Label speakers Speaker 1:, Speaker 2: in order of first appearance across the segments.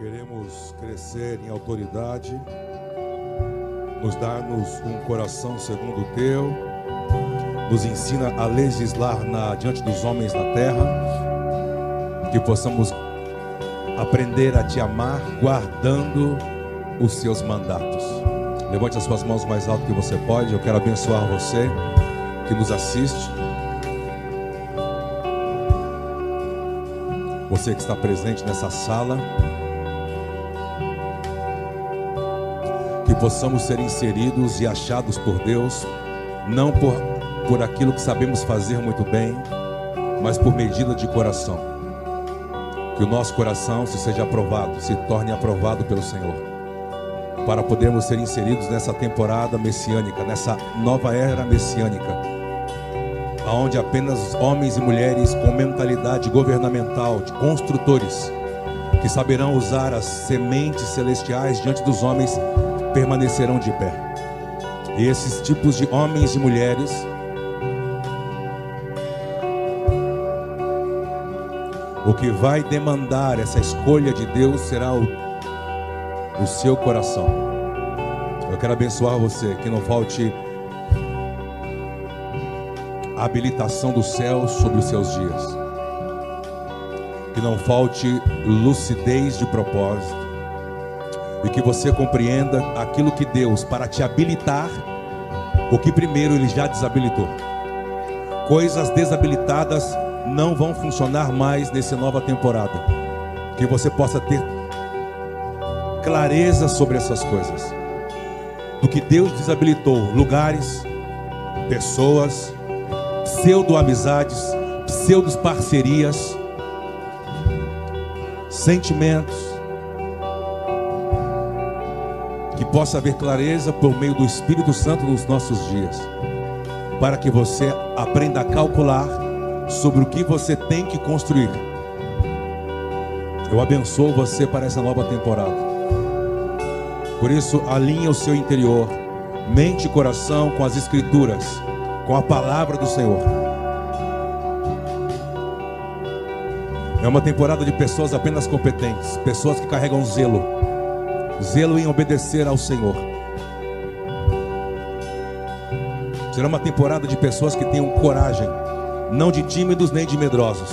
Speaker 1: Queremos crescer em autoridade, nos dar-nos um coração segundo o teu, nos ensina a legislar na, diante dos homens na terra, que possamos aprender a te amar, guardando os seus mandatos. Levante as suas mãos mais alto que você pode. Eu quero abençoar você que nos assiste. Você que está presente nessa sala. Possamos ser inseridos e achados por Deus, não por, por aquilo que sabemos fazer muito bem, mas por medida de coração. Que o nosso coração se seja aprovado, se torne aprovado pelo Senhor para podermos ser inseridos nessa temporada messiânica, nessa nova era messiânica, onde apenas homens e mulheres com mentalidade governamental, de construtores, que saberão usar as sementes celestiais diante dos homens, permanecerão de pé. E esses tipos de homens e mulheres o que vai demandar essa escolha de Deus será o o seu coração. Eu quero abençoar você, que não falte a habilitação do céu sobre os seus dias. Que não falte lucidez de propósito. E que você compreenda aquilo que Deus, para te habilitar, o que primeiro Ele já desabilitou. Coisas desabilitadas não vão funcionar mais nessa nova temporada. Que você possa ter clareza sobre essas coisas. Do que Deus desabilitou lugares, pessoas, pseudo-amizades, pseudo-parcerias, sentimentos. Possa haver clareza por meio do Espírito Santo nos nossos dias, para que você aprenda a calcular sobre o que você tem que construir. Eu abençoo você para essa nova temporada. Por isso, alinhe o seu interior, mente e coração com as Escrituras, com a palavra do Senhor. É uma temporada de pessoas apenas competentes, pessoas que carregam zelo, zelo em obedecer ao Senhor. Será uma temporada de pessoas que tenham coragem, não de tímidos nem de medrosos.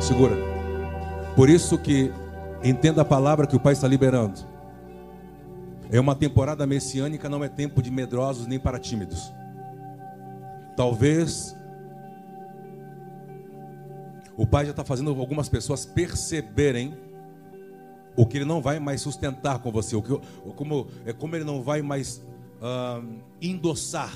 Speaker 1: Segura. Por isso que entenda a palavra que o Pai está liberando. É uma temporada messiânica, não é tempo de medrosos nem para tímidos. Talvez o Pai já está fazendo algumas pessoas perceberem o que ele não vai mais sustentar com você, o que, como, é como ele não vai mais uh, endossar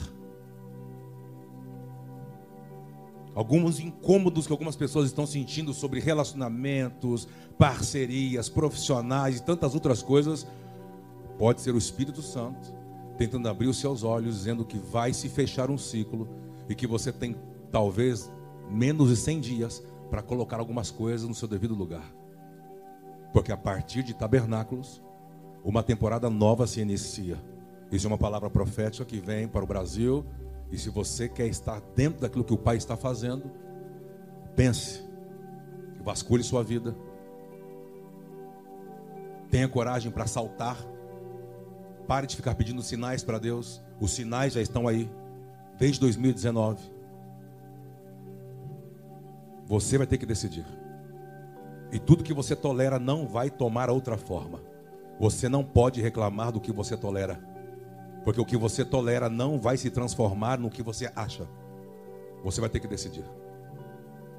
Speaker 1: alguns incômodos que algumas pessoas estão sentindo sobre relacionamentos, parcerias, profissionais e tantas outras coisas Pode ser o Espírito Santo tentando abrir os seus olhos, dizendo que vai se fechar um ciclo e que você tem talvez menos de 100 dias para colocar algumas coisas no seu devido lugar. Porque a partir de tabernáculos, uma temporada nova se inicia. Isso é uma palavra profética que vem para o Brasil. E se você quer estar dentro daquilo que o Pai está fazendo, pense, vasculhe sua vida, tenha coragem para saltar Pare de ficar pedindo sinais para Deus. Os sinais já estão aí desde 2019. Você vai ter que decidir. E tudo que você tolera não vai tomar outra forma. Você não pode reclamar do que você tolera. Porque o que você tolera não vai se transformar no que você acha. Você vai ter que decidir.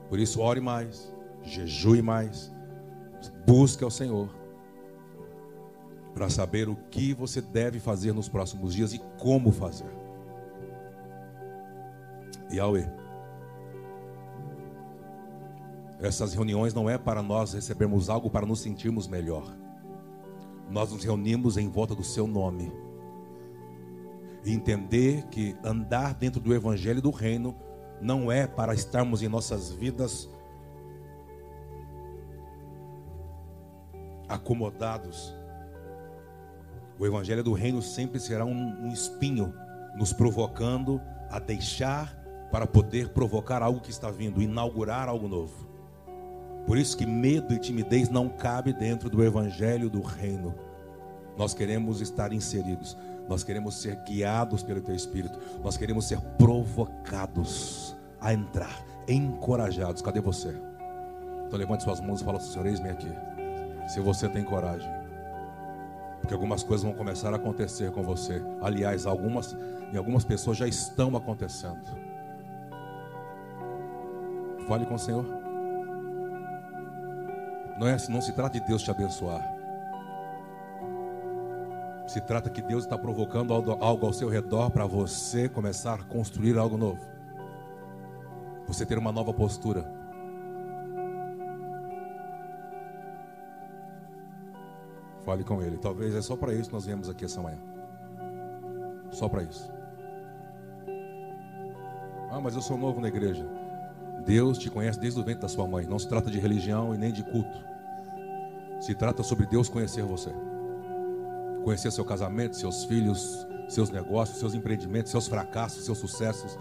Speaker 1: Por isso, ore mais, jejue mais, busque ao Senhor para saber o que você deve fazer nos próximos dias e como fazer. Yahweh. Essas reuniões não é para nós recebermos algo para nos sentirmos melhor. Nós nos reunimos em volta do seu nome. E entender que andar dentro do evangelho do reino não é para estarmos em nossas vidas acomodados o evangelho do reino sempre será um, um espinho nos provocando a deixar para poder provocar algo que está vindo, inaugurar algo novo. Por isso que medo e timidez não cabe dentro do evangelho do reino. Nós queremos estar inseridos. Nós queremos ser guiados pelo teu espírito. Nós queremos ser provocados a entrar, encorajados. Cadê você? Então levante suas mãos e fala, Senhor, eis-me aqui. Se você tem coragem. Porque algumas coisas vão começar a acontecer com você. Aliás, algumas em algumas pessoas já estão acontecendo. Fale com o Senhor. Não é não se trata de Deus te abençoar. Se trata que Deus está provocando algo ao seu redor para você começar a construir algo novo. Você ter uma nova postura. Fale com Ele. Talvez é só para isso que nós viemos aqui essa manhã. Só para isso. Ah, mas eu sou novo na igreja. Deus te conhece desde o ventre da sua mãe. Não se trata de religião e nem de culto. Se trata sobre Deus conhecer você. Conhecer seu casamento, seus filhos, seus negócios, seus empreendimentos, seus fracassos, seus sucessos,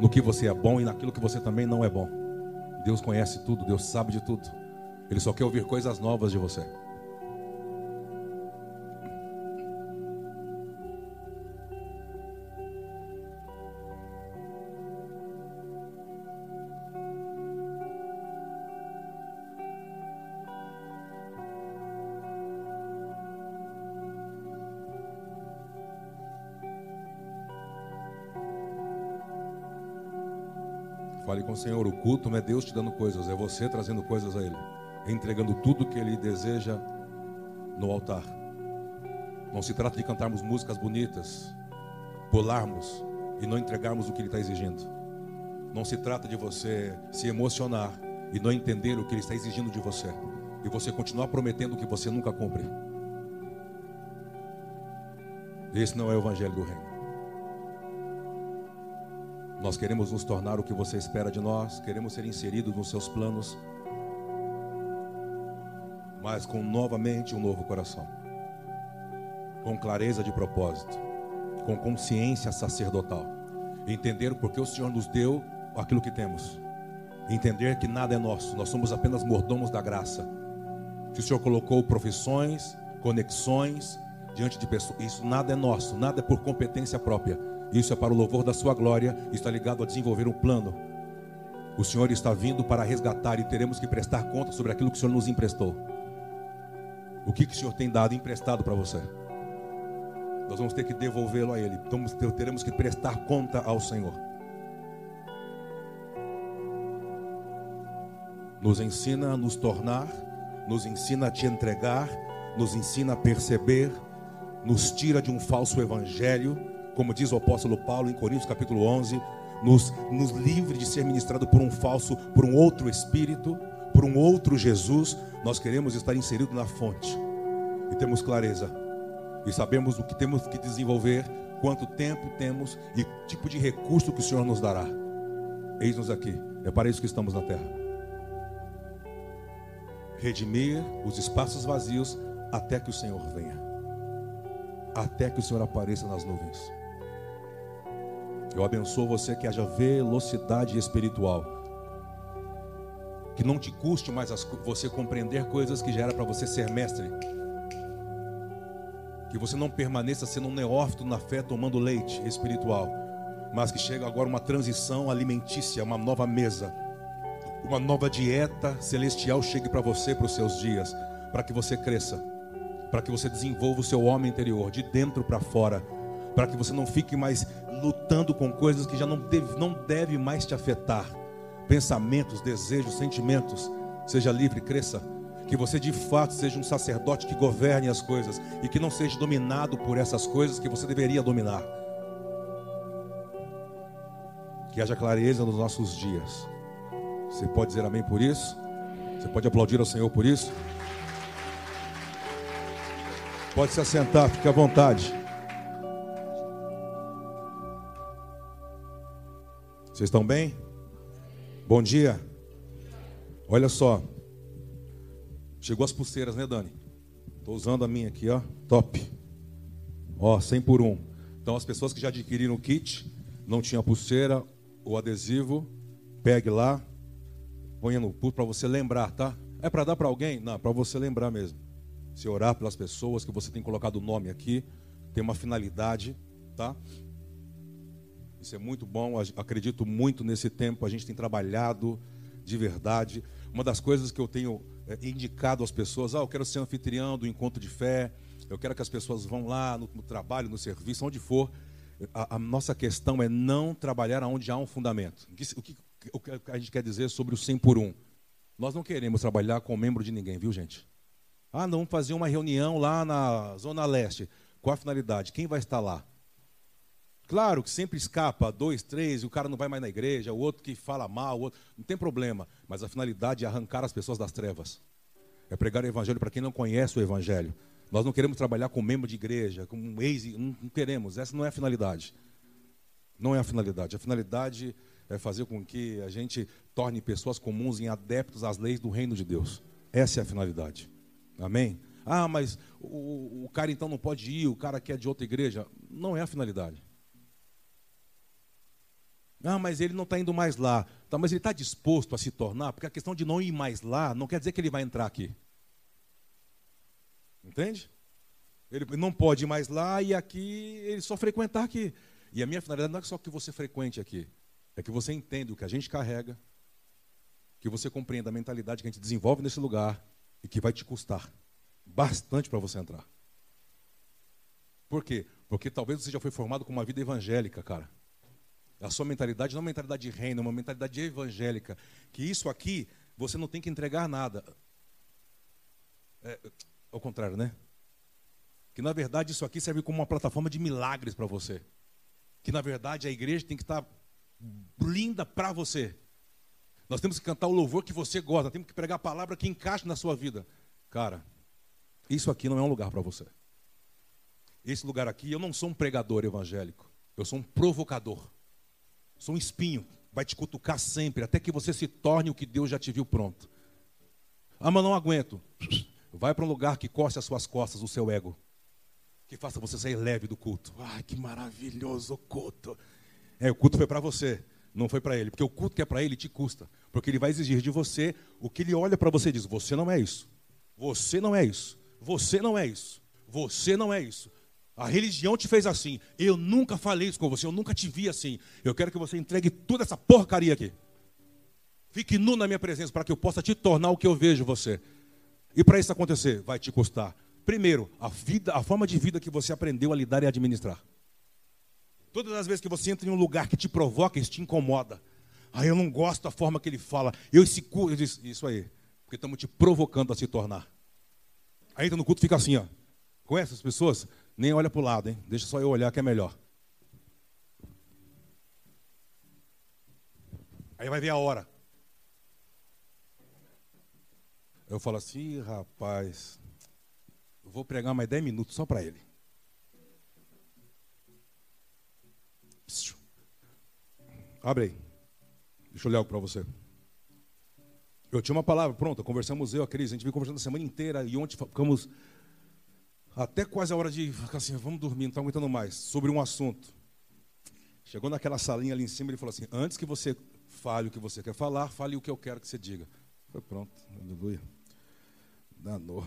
Speaker 1: no que você é bom e naquilo que você também não é bom. Deus conhece tudo, Deus sabe de tudo. Ele só quer ouvir coisas novas de você. Com o Senhor. O culto não é Deus te dando coisas, é você trazendo coisas a Ele, entregando tudo que Ele deseja no altar. Não se trata de cantarmos músicas bonitas, pularmos e não entregarmos o que Ele está exigindo. Não se trata de você se emocionar e não entender o que Ele está exigindo de você. E você continuar prometendo o que você nunca cumpre. Esse não é o Evangelho do Reino. Nós queremos nos tornar o que você espera de nós, queremos ser inseridos nos seus planos, mas com novamente um novo coração, com clareza de propósito, com consciência sacerdotal, entender porque o Senhor nos deu aquilo que temos, entender que nada é nosso, nós somos apenas mordomos da graça. Que o Senhor colocou profissões, conexões diante de pessoas, isso nada é nosso, nada é por competência própria isso é para o louvor da sua glória, está ligado a desenvolver um plano. O Senhor está vindo para resgatar e teremos que prestar conta sobre aquilo que o Senhor nos emprestou. O que, que o Senhor tem dado emprestado para você? Nós vamos ter que devolvê-lo a Ele. Então, teremos que prestar conta ao Senhor. Nos ensina a nos tornar, nos ensina a te entregar, nos ensina a perceber, nos tira de um falso evangelho como diz o apóstolo Paulo em Coríntios capítulo 11, nos, nos livre de ser ministrado por um falso, por um outro espírito, por um outro Jesus. Nós queremos estar inseridos na fonte e temos clareza e sabemos o que temos que desenvolver, quanto tempo temos e tipo de recurso que o Senhor nos dará. Eis-nos aqui, é para isso que estamos na terra. Redimir os espaços vazios até que o Senhor venha, até que o Senhor apareça nas nuvens. Eu abençoo você que haja velocidade espiritual. Que não te custe mais você compreender coisas que já era para você ser mestre. Que você não permaneça sendo um neófito na fé tomando leite espiritual. Mas que chega agora uma transição alimentícia, uma nova mesa. Uma nova dieta celestial chegue para você, para os seus dias. Para que você cresça. Para que você desenvolva o seu homem interior, de dentro para fora para que você não fique mais lutando com coisas que já não deve, não deve mais te afetar. Pensamentos, desejos, sentimentos. Seja livre, cresça. Que você de fato seja um sacerdote que governe as coisas e que não seja dominado por essas coisas que você deveria dominar. Que haja clareza nos nossos dias. Você pode dizer amém por isso? Você pode aplaudir ao Senhor por isso? Pode se assentar, fique à vontade. Vocês estão bem? Bom dia. Olha só. Chegou as pulseiras, né, Dani? Estou usando a minha aqui, ó. Top. Ó, 100 por 1. Então, as pessoas que já adquiriram o kit, não tinha pulseira ou adesivo, pegue lá. Ponha no pulso para você lembrar, tá? É para dar para alguém? Não, para você lembrar mesmo. Se orar pelas pessoas que você tem colocado o nome aqui, tem uma finalidade, tá? Isso é muito bom, acredito muito nesse tempo, a gente tem trabalhado de verdade. Uma das coisas que eu tenho é, indicado às pessoas, ah, eu quero ser anfitrião do encontro de fé, eu quero que as pessoas vão lá no, trabalho, no serviço, onde for. A, a, nossa questão é não trabalhar onde há um fundamento. O que, o que a gente quer dizer sobre o 100 por 1? Nós não queremos trabalhar com membro de ninguém, viu, gente? Ah, não, fazer uma reunião lá na Zona Leste. Qual a finalidade? Quem vai estar lá? Claro que sempre escapa dois, três, e o cara não vai mais na igreja, o outro que fala mal, outro. Não tem problema. Mas a finalidade é arrancar as pessoas das trevas. É pregar o evangelho para quem não conhece o evangelho. Nós não queremos trabalhar com membro de igreja, com um ex, não, não queremos. Essa não é a finalidade. Não é a finalidade. A finalidade é fazer com que a gente torne pessoas comuns em adeptos às leis do reino de Deus. Essa é a finalidade. Amém? Ah, mas o, o cara então não pode ir, o cara que é de outra igreja. Não é a finalidade. Ah, mas ele não está indo mais lá. Tá, mas ele está disposto a se tornar, porque a questão de não ir mais lá não quer dizer que ele vai entrar aqui. Entende? Ele não pode ir mais lá e aqui ele só frequentar aqui. E a minha finalidade não é só que você frequente aqui, é que você entenda o que a gente carrega, que você compreenda a mentalidade que a gente desenvolve nesse lugar e que vai te custar bastante para você entrar. Por quê? Porque talvez você já foi formado com uma vida evangélica, cara. A sua mentalidade não é uma mentalidade de reino, é uma mentalidade evangélica. Que isso aqui, você não tem que entregar nada. É, ao contrário, né? Que na verdade isso aqui serve como uma plataforma de milagres para você. Que na verdade a igreja tem que estar linda para você. Nós temos que cantar o louvor que você gosta, temos que pregar a palavra que encaixe na sua vida. Cara, isso aqui não é um lugar para você. Esse lugar aqui, eu não sou um pregador evangélico, eu sou um provocador. Sou um espinho, vai te cutucar sempre, até que você se torne o que Deus já te viu pronto. Ah, mas não aguento. Vai para um lugar que coste as suas costas, o seu ego. Que faça você sair leve do culto. Ai, que maravilhoso culto. É, o culto foi para você, não foi para ele. Porque o culto que é para ele te custa. Porque ele vai exigir de você o que ele olha para você e diz: Você não é isso. Você não é isso. Você não é isso. Você não é isso. A religião te fez assim. Eu nunca falei isso com você, eu nunca te vi assim. Eu quero que você entregue toda essa porcaria aqui. Fique nu na minha presença para que eu possa te tornar o que eu vejo você. E para isso acontecer, vai te custar. Primeiro, a vida, a forma de vida que você aprendeu a lidar e administrar. Todas as vezes que você entra em um lugar que te provoca, isso te incomoda. Ah, eu não gosto da forma que ele fala. Eu esse culto, eu disse, isso aí, porque estamos te provocando a se tornar. Aí entra no culto fica assim, ó. Conhece as pessoas? Nem olha para o lado, hein? Deixa só eu olhar que é melhor. Aí vai ver a hora. Eu falo assim, rapaz, eu vou pregar mais 10 minutos só para ele. Abre aí. Deixa eu ler algo para você. Eu tinha uma palavra pronta, conversamos eu, a Cris, a gente veio conversando a semana inteira e ontem ficamos até quase a hora de ficar assim, vamos dormir, não está aguentando mais, sobre um assunto. Chegou naquela salinha ali em cima, ele falou assim: Antes que você fale o que você quer falar, fale o que eu quero que você diga. Foi pronto, aleluia. Danou.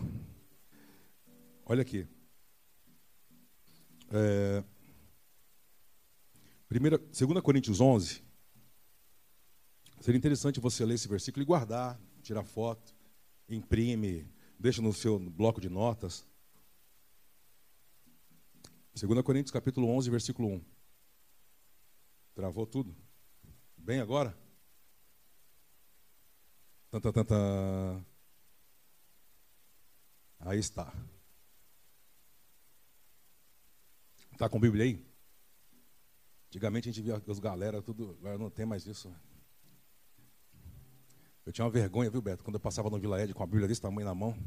Speaker 1: Olha aqui. É, primeira, 2 Coríntios 11. Seria interessante você ler esse versículo e guardar, tirar foto, imprime, deixa no seu bloco de notas. 2 Coríntios capítulo 11, versículo 1. Travou tudo? Bem agora? Tanta, tanta. Aí está. Está com Bíblia aí? Antigamente a gente via as galera, tudo. Agora não tem mais isso. Eu tinha uma vergonha, viu, Beto? Quando eu passava no Vila Ed com a Bíblia desse tamanho na mão.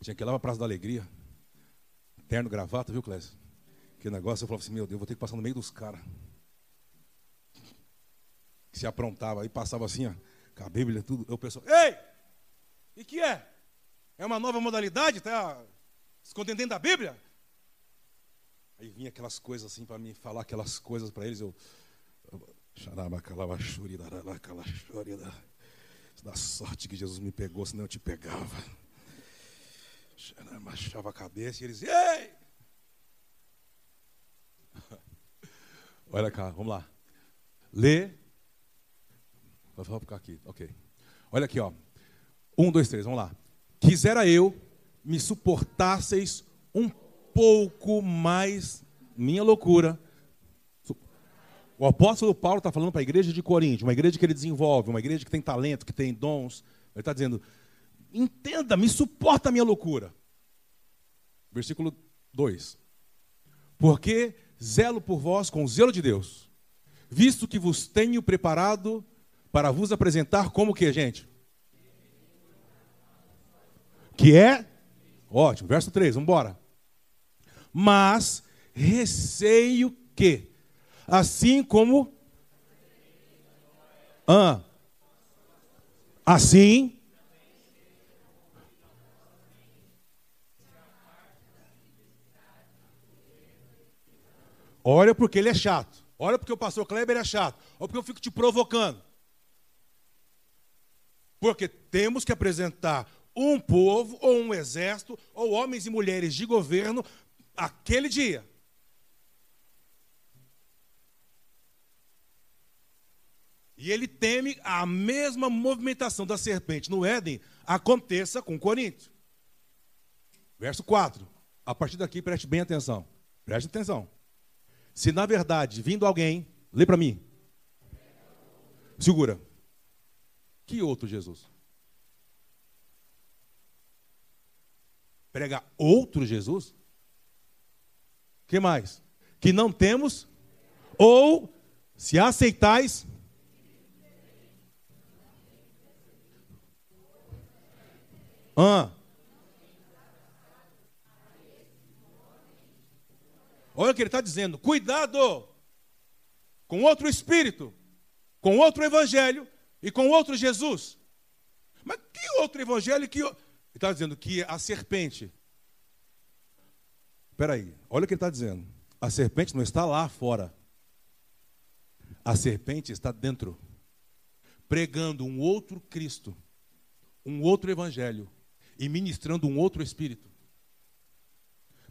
Speaker 1: Tinha que ir lá para a Praça da Alegria. Terno, gravata, viu, Clécio? Que negócio, eu falava assim, meu Deus, vou ter que passar no meio dos caras. Se aprontava, aí passava assim, ó, com a Bíblia, tudo. Eu pensava, ei! E que é? É uma nova modalidade? Está escondendo dentro da Bíblia? Aí vinha aquelas coisas assim para me falar aquelas coisas para eles. Eu. Da sorte que Jesus me pegou, senão eu te pegava. Baixava a cabeça e eles, ei! Olha cá, vamos lá. Lê. Vou ficar aqui, ok. Olha aqui, ó. Um, dois, três, vamos lá. Quisera eu me suportasseis um pouco mais minha loucura. O apóstolo Paulo está falando para a igreja de Corinto, uma igreja que ele desenvolve, uma igreja que tem talento, que tem dons. Ele está dizendo: entenda, me suporta a minha loucura. Versículo 2: Porque zelo por vós com o zelo de Deus, visto que vos tenho preparado para vos apresentar como que, gente? Que é? Ótimo, verso 3, vamos embora. Mas receio que, assim como. Ah, assim. Olha porque ele é chato. Olha porque o pastor Kleber é chato. Olha porque eu fico te provocando. Porque temos que apresentar um povo, ou um exército, ou homens e mulheres de governo, aquele dia. E ele teme a mesma movimentação da serpente no Éden aconteça com Corinto. Verso 4. A partir daqui, preste bem atenção. Preste atenção. Se na verdade, vindo alguém, lê para mim. Segura. Que outro Jesus? Prega outro Jesus? Que mais? Que não temos ou se aceitais Ah. Olha o que ele está dizendo: cuidado com outro espírito, com outro evangelho e com outro Jesus. Mas que outro evangelho que. Ele está dizendo que a serpente. Espera aí, olha o que ele está dizendo. A serpente não está lá fora. A serpente está dentro, pregando um outro Cristo, um outro evangelho, e ministrando um outro espírito.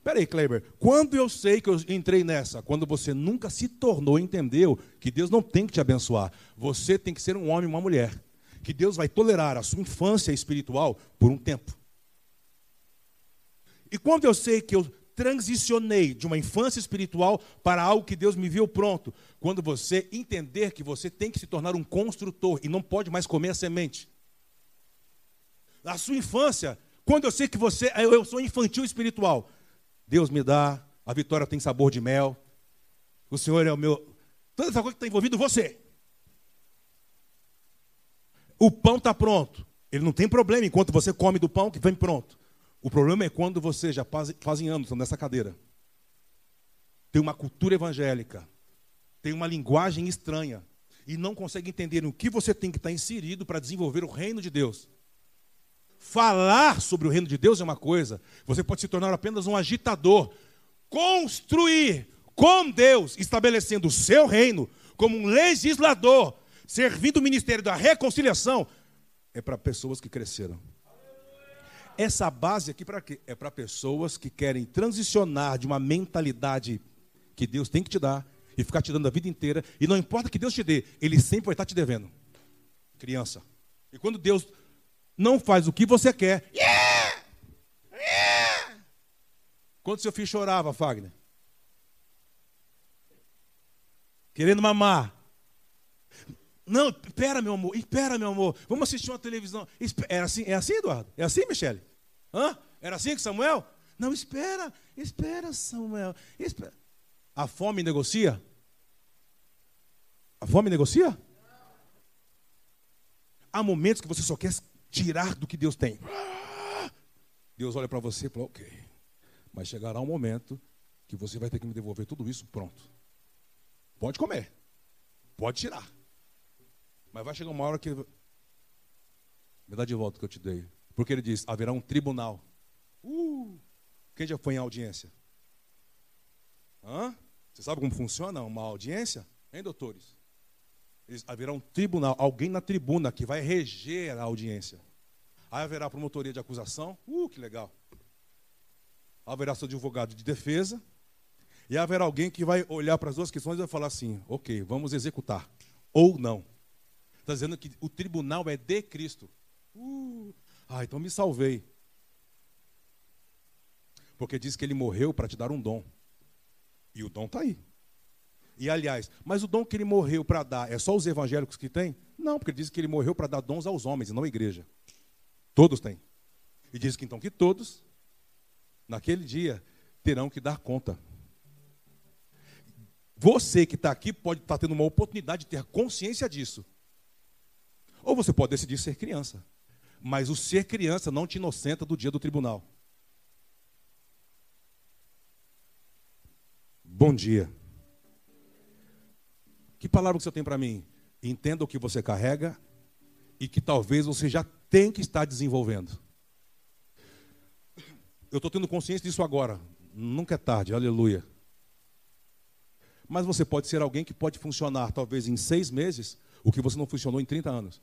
Speaker 1: Peraí, Kleber, quando eu sei que eu entrei nessa? Quando você nunca se tornou, entendeu que Deus não tem que te abençoar. Você tem que ser um homem e uma mulher. Que Deus vai tolerar a sua infância espiritual por um tempo. E quando eu sei que eu transicionei de uma infância espiritual para algo que Deus me viu pronto, quando você entender que você tem que se tornar um construtor e não pode mais comer a semente. Na sua infância, quando eu sei que você, eu sou infantil espiritual, Deus me dá, a vitória tem sabor de mel, o Senhor é o meu. Toda essa coisa que está envolvido você. O pão está pronto. Ele não tem problema enquanto você come do pão que vem pronto. O problema é quando você já faz, fazem anos nessa cadeira. Tem uma cultura evangélica, tem uma linguagem estranha e não consegue entender no que você tem que estar inserido para desenvolver o reino de Deus. Falar sobre o reino de Deus é uma coisa, você pode se tornar apenas um agitador. Construir com Deus, estabelecendo o seu reino como um legislador, servindo o ministério da reconciliação, é para pessoas que cresceram. Essa base aqui para quê? É para pessoas que querem transicionar de uma mentalidade que Deus tem que te dar e ficar te dando a vida inteira, e não importa que Deus te dê, Ele sempre vai estar te devendo. Criança. E quando Deus não faz o que você quer. Yeah! Yeah! Quando seu filho chorava, Fagner? Querendo mamar. Não, espera, meu amor, espera, meu amor. Vamos assistir uma televisão. Era assim, é assim, Eduardo? É assim, Michele? Hã? Era assim que Samuel? Não, espera, espera, Samuel. Espera. A fome negocia? A fome negocia? Há momentos que você só quer tirar do que Deus tem. Deus olha para você e fala, ok. Mas chegará um momento que você vai ter que me devolver tudo isso pronto. Pode comer. Pode tirar. Mas vai chegar uma hora que. Me dá de volta o que eu te dei. Porque ele diz: haverá um tribunal. Uh, quem já foi em audiência? Hã? Você sabe como funciona uma audiência? Hein, doutores? Haverá um tribunal, alguém na tribuna que vai reger a audiência. Aí haverá promotoria de acusação, uh, que legal. Haverá seu advogado de defesa, e haverá alguém que vai olhar para as duas questões e vai falar assim: ok, vamos executar, ou não. Está dizendo que o tribunal é de Cristo. Uh, ah, então me salvei. Porque diz que ele morreu para te dar um dom. E o dom está aí. E aliás, mas o dom que ele morreu para dar é só os evangélicos que têm? Não, porque diz que ele morreu para dar dons aos homens e não à igreja. Todos têm. E diz que então que todos, naquele dia, terão que dar conta. Você que está aqui pode estar tá tendo uma oportunidade de ter consciência disso. Ou você pode decidir ser criança. Mas o ser criança não te inocenta do dia do tribunal. Bom dia. Que palavra que você tem para mim? Entenda o que você carrega e que talvez você já tem que estar desenvolvendo. Eu estou tendo consciência disso agora. Nunca é tarde, aleluia. Mas você pode ser alguém que pode funcionar, talvez em seis meses, o que você não funcionou em 30 anos.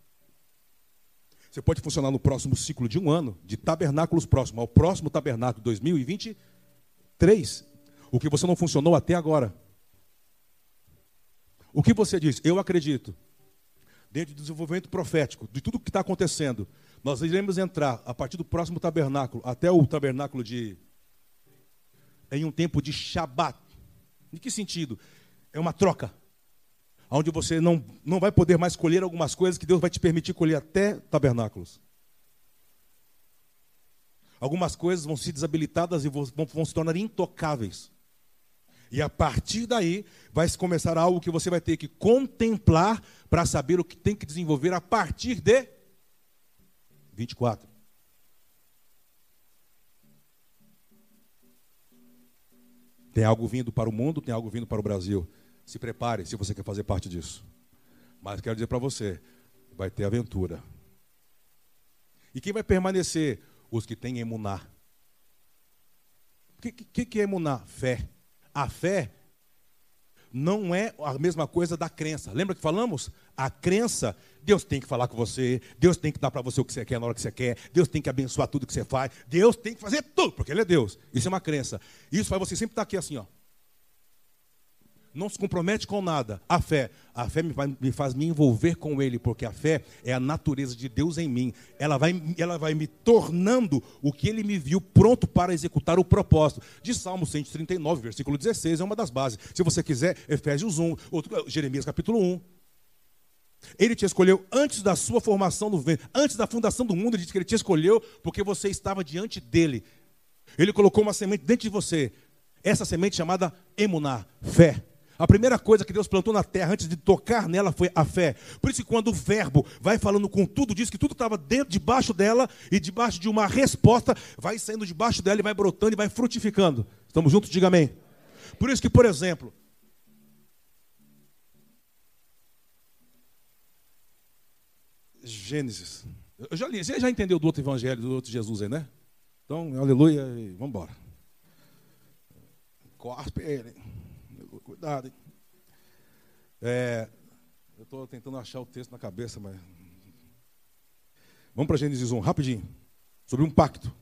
Speaker 1: Você pode funcionar no próximo ciclo de um ano, de tabernáculos próximo ao próximo tabernáculo 2023, o que você não funcionou até agora. O que você diz? Eu acredito. Dentro do desenvolvimento profético, de tudo que está acontecendo, nós iremos entrar a partir do próximo tabernáculo, até o tabernáculo de. em um tempo de Shabat. Em que sentido? É uma troca. Onde você não, não vai poder mais colher algumas coisas que Deus vai te permitir colher até tabernáculos. Algumas coisas vão ser desabilitadas e vão, vão se tornar intocáveis. E a partir daí vai começar algo que você vai ter que contemplar para saber o que tem que desenvolver a partir de 24. Tem algo vindo para o mundo, tem algo vindo para o Brasil. Se prepare se você quer fazer parte disso. Mas quero dizer para você, vai ter aventura. E quem vai permanecer? Os que têm emunar. O que, que, que é emunar? Fé. A fé não é a mesma coisa da crença. Lembra que falamos? A crença, Deus tem que falar com você, Deus tem que dar para você o que você quer na hora que você quer, Deus tem que abençoar tudo que você faz, Deus tem que fazer tudo, porque Ele é Deus. Isso é uma crença. Isso faz você sempre estar aqui assim, ó não se compromete com nada. A fé, a fé me, faz me envolver com Ele, porque a fé é a natureza de Deus em mim. Ela vai, ela vai me tornando o que Ele me viu pronto para executar o propósito. De Salmo 139, versículo 16, é uma das bases. Se você quiser, Efésios 1, outro, Jeremias capítulo 1. Ele te escolheu antes da sua formação no ventre, antes da fundação do mundo, ele disse que ele te escolheu porque você estava diante dele. Ele colocou uma semente dentro de você. Essa semente chamada emuná, fé. A primeira coisa que Deus plantou na terra antes de tocar nela foi a fé. Por isso que quando o verbo vai falando com tudo, diz que tudo estava dentro, debaixo dela, e debaixo de uma resposta, vai saindo debaixo dela e vai brotando e vai frutificando. Estamos juntos? Diga amém. Por isso que, por exemplo, Gênesis. Eu já li, você já entendeu do outro evangelho, do outro Jesus aí, né? Então, aleluia e vamos embora. Cospe ele. É, eu estou tentando achar o texto na cabeça, mas. Vamos para Gênesis 1, rapidinho. Sobre um pacto.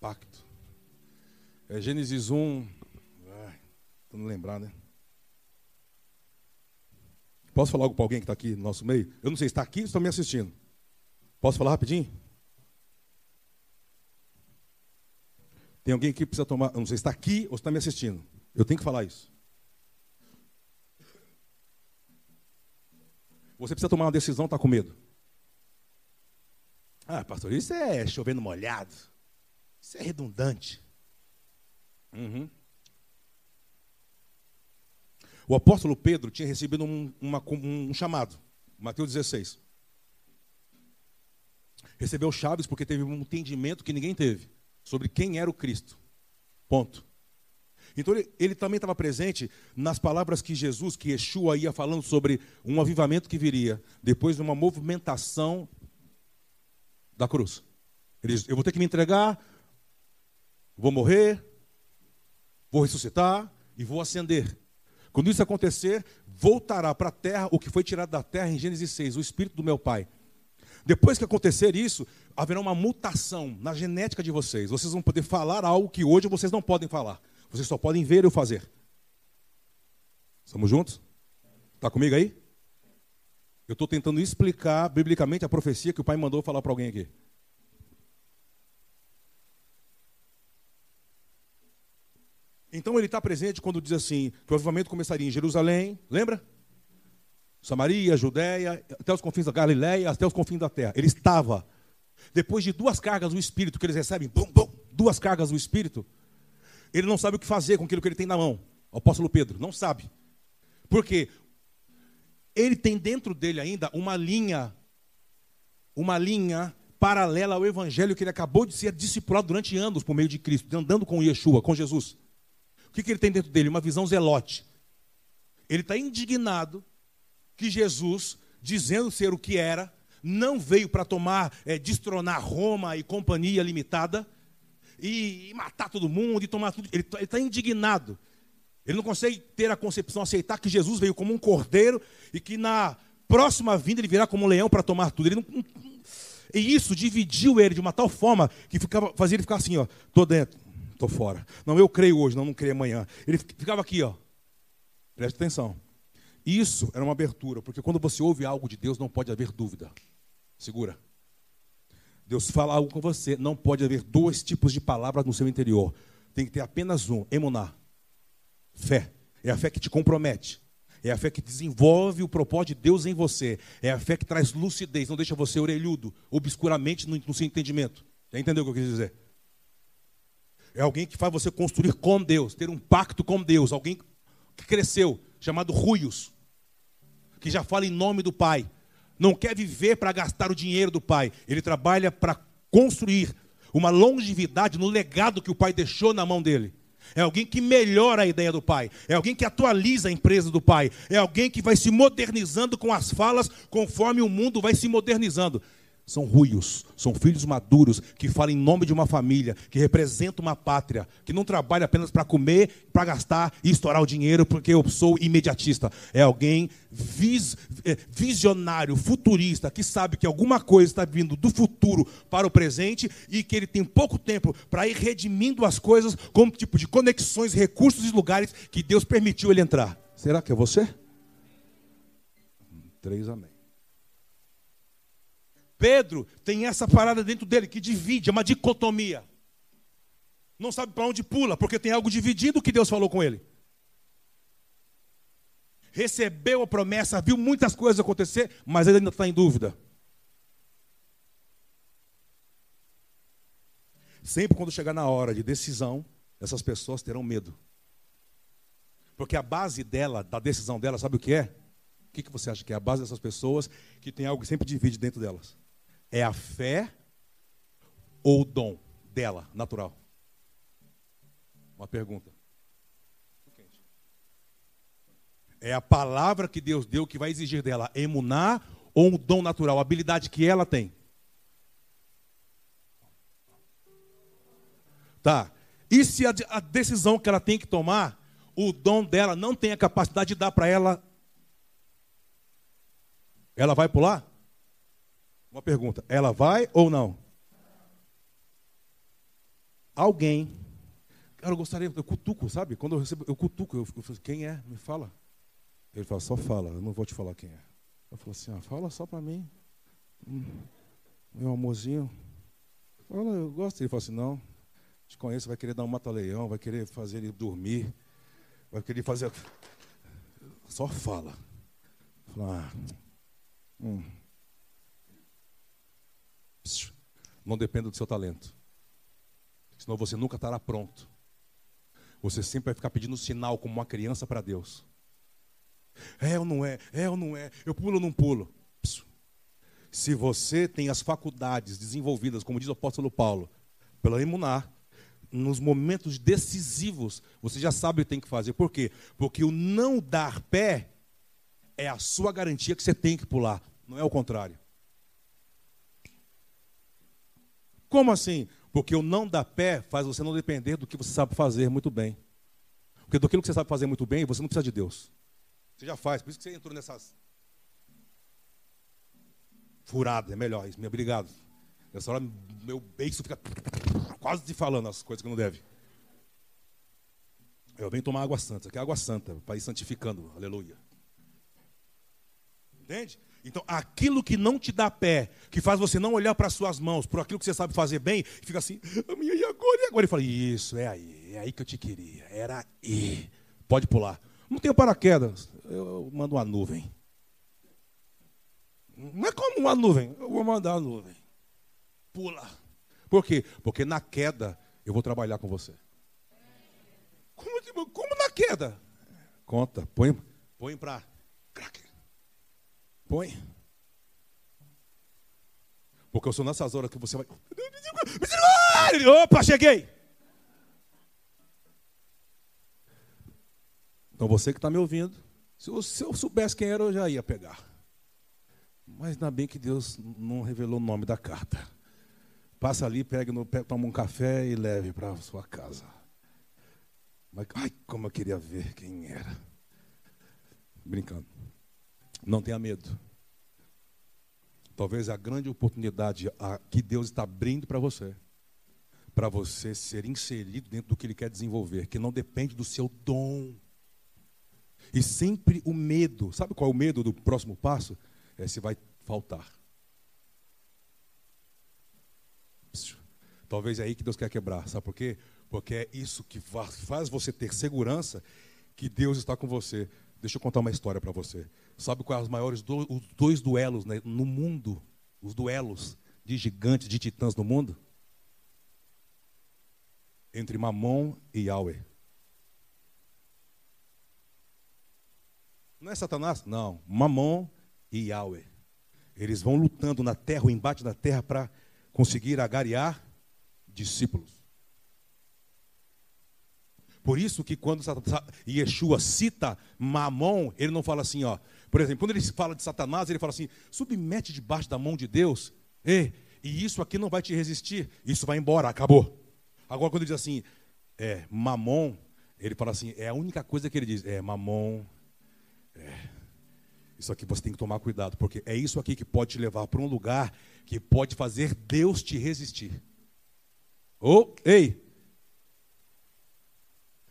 Speaker 1: Pacto. É Gênesis 1. Estou não lembrar, né? Posso falar algo para alguém que está aqui no nosso meio? Eu não sei, está aqui ou está me assistindo? Posso falar rapidinho? Tem alguém que precisa tomar. Não sei se está aqui ou está me assistindo. Eu tenho que falar isso. Você precisa tomar uma decisão, está com medo. Ah, pastor, isso é chovendo molhado. Isso é redundante. Uhum. O apóstolo Pedro tinha recebido um, uma, um chamado, Mateus 16. Recebeu chaves porque teve um entendimento que ninguém teve sobre quem era o Cristo. Ponto. Então ele, ele também estava presente nas palavras que Jesus, que Yeshua ia falando sobre um avivamento que viria depois de uma movimentação da cruz. Ele diz: Eu vou ter que me entregar, vou morrer, vou ressuscitar e vou ascender. Quando isso acontecer, voltará para a terra o que foi tirado da terra em Gênesis 6, o espírito do meu pai. Depois que acontecer isso, haverá uma mutação na genética de vocês. Vocês vão poder falar algo que hoje vocês não podem falar. Vocês só podem ver eu fazer. Estamos juntos? Está comigo aí? Eu estou tentando explicar biblicamente a profecia que o pai mandou falar para alguém aqui. Então ele está presente quando diz assim: que o avivamento começaria em Jerusalém, lembra? Samaria, Judéia, até os confins da Galiléia, até os confins da terra. Ele estava. Depois de duas cargas do Espírito que eles recebem, bum, bum, duas cargas do Espírito, ele não sabe o que fazer com aquilo que ele tem na mão. O apóstolo Pedro não sabe. Por quê? Ele tem dentro dele ainda uma linha, uma linha paralela ao evangelho que ele acabou de ser discipulado durante anos por meio de Cristo, andando com Yeshua, com Jesus. O que, que ele tem dentro dele? Uma visão zelote. Ele está indignado que Jesus, dizendo ser o que era, não veio para tomar, é, destronar Roma e companhia limitada, e, e, matar todo mundo, e tomar tudo. Ele está tá indignado. Ele não consegue ter a concepção, aceitar que Jesus veio como um cordeiro e que na próxima vinda ele virá como um leão para tomar tudo. Ele não, e isso dividiu ele de uma tal forma que ficava, fazia ele ficar assim, ó, tô dentro, tô fora. Não, eu creio hoje, não, não creio amanhã. Ele ficava aqui, ó. Preste atenção. Isso era uma abertura, porque quando você ouve algo de Deus, não pode haver dúvida. Segura. Deus fala algo com você, não pode haver dois tipos de palavras no seu interior. Tem que ter apenas um, emunar. Fé. É a fé que te compromete. É a fé que desenvolve o propósito de Deus em você. É a fé que traz lucidez, não deixa você orelhudo, obscuramente no, no seu entendimento. Já entendeu o que eu quis dizer? É alguém que faz você construir com Deus, ter um pacto com Deus. Alguém que cresceu, chamado Ruios, que já fala em nome do Pai. Não quer viver para gastar o dinheiro do Pai. Ele trabalha para construir uma longevidade no legado que o Pai deixou na mão dele. É alguém que melhora a ideia do pai. É alguém que atualiza a empresa do pai. É alguém que vai se modernizando com as falas conforme o mundo vai se modernizando são ruios, são filhos maduros que falam em nome de uma família, que representam uma pátria, que não trabalha apenas para comer, para gastar e estourar o dinheiro porque eu sou imediatista. É alguém vis, é, visionário, futurista, que sabe que alguma coisa está vindo do futuro para o presente e que ele tem pouco tempo para ir redimindo as coisas como tipo de conexões, recursos e lugares que Deus permitiu ele entrar. Será que é você? Três amém. Pedro tem essa parada dentro dele que divide, é uma dicotomia. Não sabe para onde pula, porque tem algo dividido que Deus falou com ele. Recebeu a promessa, viu muitas coisas acontecer, mas ele ainda está em dúvida. Sempre quando chegar na hora de decisão, essas pessoas terão medo. Porque a base dela, da decisão dela, sabe o que é? O que você acha que é a base dessas pessoas que tem algo que sempre divide dentro delas? É a fé ou o dom dela, natural? Uma pergunta. É a palavra que Deus deu que vai exigir dela emunar ou um dom natural, a habilidade que ela tem. Tá. E se a, a decisão que ela tem que tomar, o dom dela não tem a capacidade de dar para ela, ela vai pular? Uma pergunta: ela vai ou não? Alguém. Cara, eu gostaria, eu cutuco, sabe? Quando eu recebo, eu cutuco, eu, eu falo, quem é? Me fala. Ele fala, só fala, eu não vou te falar quem é. Eu falo assim, ah, fala só para mim. Hum, meu amorzinho. Fala, eu gosto. Ele fala assim, não, te conheço, vai querer dar um mata-leão, vai querer fazer ele dormir, vai querer fazer. Só fala. Fala, ah, hum, não dependa do seu talento. Senão você nunca estará pronto. Você sempre vai ficar pedindo sinal como uma criança para Deus. É ou não é? É ou não é? Eu pulo ou não pulo? Se você tem as faculdades desenvolvidas, como diz o apóstolo Paulo, pela emunar, nos momentos decisivos, você já sabe o que tem que fazer. Por quê? Porque o não dar pé é a sua garantia que você tem que pular, não é o contrário. Como assim? Porque o não dar pé faz você não depender do que você sabe fazer muito bem. Porque daquilo que você sabe fazer muito bem, você não precisa de Deus. Você já faz, por isso que você entrou nessas furadas, é melhor isso. Obrigado. Nessa hora, meu beijo fica quase falando as coisas que não deve. Eu venho tomar água santa, que é água santa, para ir santificando, aleluia. Entende? Então, aquilo que não te dá pé, que faz você não olhar para as suas mãos, por aquilo que você sabe fazer bem, fica assim, a minha e agora, e agora? E fala, isso, é aí, é aí que eu te queria, era aí. Pode pular. Não tenho paraquedas, eu mando uma nuvem. Não é como uma nuvem, eu vou mandar a nuvem. Pula. Por quê? Porque na queda eu vou trabalhar com você. Como, como na queda? Conta, põe, põe para. Põe. Porque eu sou nessas horas que você vai. Opa, cheguei! Então você que está me ouvindo, se eu, se eu, soubesse quem era, eu já ia pegar. Mas ainda bem que Deus não revelou o nome da carta. Passa ali, pega no, toma um café e leve para sua casa. Mas, ai, como eu queria ver quem era. Brincando. Não tenha medo. Talvez a grande oportunidade que Deus está abrindo para você, para você ser inserido dentro do que Ele quer desenvolver, que não depende do seu dom. E sempre o medo, sabe qual é o medo do próximo passo? É se vai faltar. Talvez é aí que Deus quer quebrar, sabe por quê? Porque é isso que faz você ter segurança que Deus está com você. Deixa eu contar uma história para você. Sabe quais os maiores do, os dois duelos né, no mundo? Os duelos de gigantes, de titãs no mundo? Entre Mamon e Yahweh. Não é Satanás? Não. Mamon e Yahweh. Eles vão lutando na terra, o embate na terra, para conseguir agariar discípulos. Por isso que quando Yeshua cita Mamon, ele não fala assim, ó. Por exemplo, quando ele fala de Satanás, ele fala assim: submete debaixo da mão de Deus, e, e isso aqui não vai te resistir, isso vai embora, acabou. Agora, quando ele diz assim, é, Mamon, ele fala assim: é a única coisa que ele diz, é Mamon, é, isso aqui você tem que tomar cuidado, porque é isso aqui que pode te levar para um lugar que pode fazer Deus te resistir. Ou, oh, ei,